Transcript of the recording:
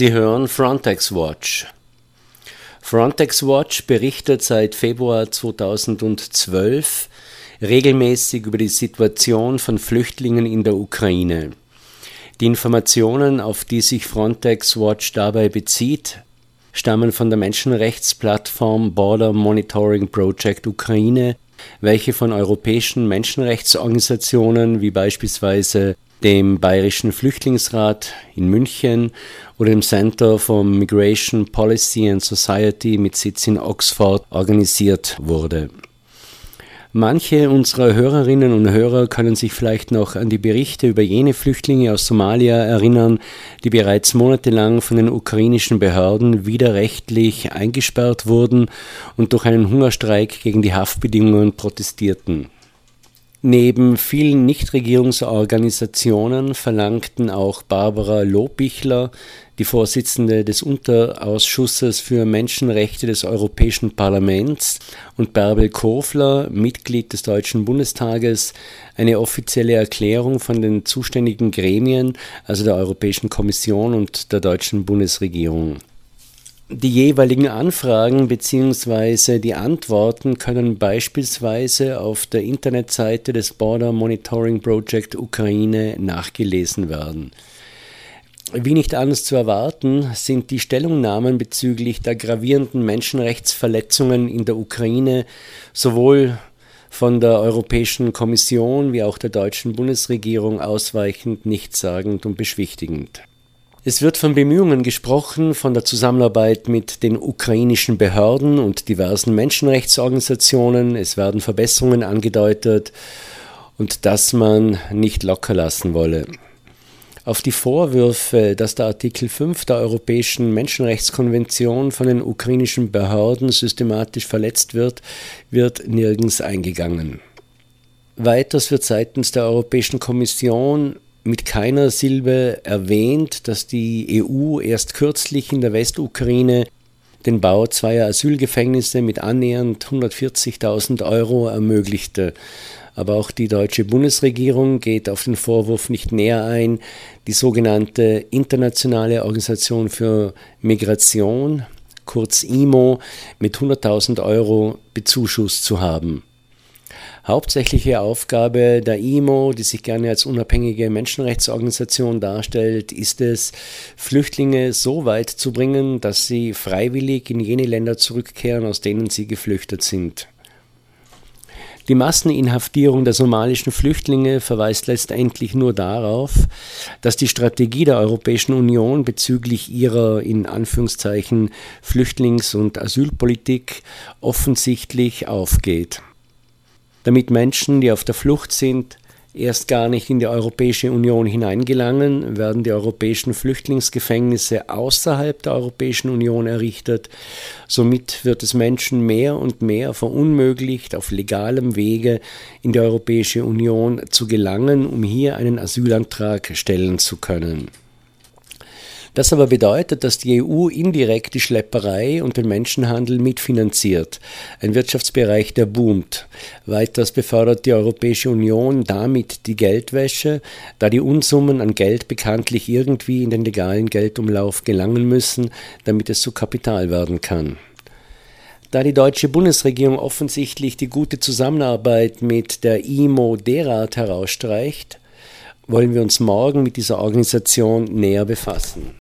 Sie hören Frontex Watch. Frontex Watch berichtet seit Februar 2012 regelmäßig über die Situation von Flüchtlingen in der Ukraine. Die Informationen, auf die sich Frontex Watch dabei bezieht, stammen von der Menschenrechtsplattform Border Monitoring Project Ukraine, welche von europäischen Menschenrechtsorganisationen wie beispielsweise dem Bayerischen Flüchtlingsrat in München oder dem Center for Migration Policy and Society mit Sitz in Oxford organisiert wurde. Manche unserer Hörerinnen und Hörer können sich vielleicht noch an die Berichte über jene Flüchtlinge aus Somalia erinnern, die bereits monatelang von den ukrainischen Behörden widerrechtlich eingesperrt wurden und durch einen Hungerstreik gegen die Haftbedingungen protestierten. Neben vielen Nichtregierungsorganisationen verlangten auch Barbara Lobichler, die Vorsitzende des Unterausschusses für Menschenrechte des Europäischen Parlaments, und Bärbel Kofler, Mitglied des Deutschen Bundestages, eine offizielle Erklärung von den zuständigen Gremien, also der Europäischen Kommission und der deutschen Bundesregierung. Die jeweiligen Anfragen bzw. die Antworten können beispielsweise auf der Internetseite des Border Monitoring Project Ukraine nachgelesen werden. Wie nicht anders zu erwarten, sind die Stellungnahmen bezüglich der gravierenden Menschenrechtsverletzungen in der Ukraine sowohl von der Europäischen Kommission wie auch der deutschen Bundesregierung ausweichend nichtssagend und beschwichtigend. Es wird von Bemühungen gesprochen, von der Zusammenarbeit mit den ukrainischen Behörden und diversen Menschenrechtsorganisationen. Es werden Verbesserungen angedeutet und dass man nicht locker lassen wolle. Auf die Vorwürfe, dass der Artikel 5 der Europäischen Menschenrechtskonvention von den ukrainischen Behörden systematisch verletzt wird, wird nirgends eingegangen. Weiters wird seitens der Europäischen Kommission mit keiner Silbe erwähnt, dass die EU erst kürzlich in der Westukraine den Bau zweier Asylgefängnisse mit annähernd 140.000 Euro ermöglichte. Aber auch die deutsche Bundesregierung geht auf den Vorwurf nicht näher ein, die sogenannte Internationale Organisation für Migration, kurz IMO, mit 100.000 Euro bezuschusst zu haben. Hauptsächliche Aufgabe der IMO, die sich gerne als unabhängige Menschenrechtsorganisation darstellt, ist es, Flüchtlinge so weit zu bringen, dass sie freiwillig in jene Länder zurückkehren, aus denen sie geflüchtet sind. Die Masseninhaftierung der somalischen Flüchtlinge verweist letztendlich nur darauf, dass die Strategie der Europäischen Union bezüglich ihrer in Anführungszeichen Flüchtlings- und Asylpolitik offensichtlich aufgeht damit Menschen, die auf der Flucht sind, erst gar nicht in die Europäische Union hineingelangen, werden die europäischen Flüchtlingsgefängnisse außerhalb der Europäischen Union errichtet. Somit wird es Menschen mehr und mehr verunmöglicht, auf legalem Wege in die Europäische Union zu gelangen, um hier einen Asylantrag stellen zu können. Das aber bedeutet, dass die EU indirekt die Schlepperei und den Menschenhandel mitfinanziert. Ein Wirtschaftsbereich, der boomt. Weiters befördert die Europäische Union damit die Geldwäsche, da die Unsummen an Geld bekanntlich irgendwie in den legalen Geldumlauf gelangen müssen, damit es zu Kapital werden kann. Da die deutsche Bundesregierung offensichtlich die gute Zusammenarbeit mit der IMO derart herausstreicht, wollen wir uns morgen mit dieser Organisation näher befassen.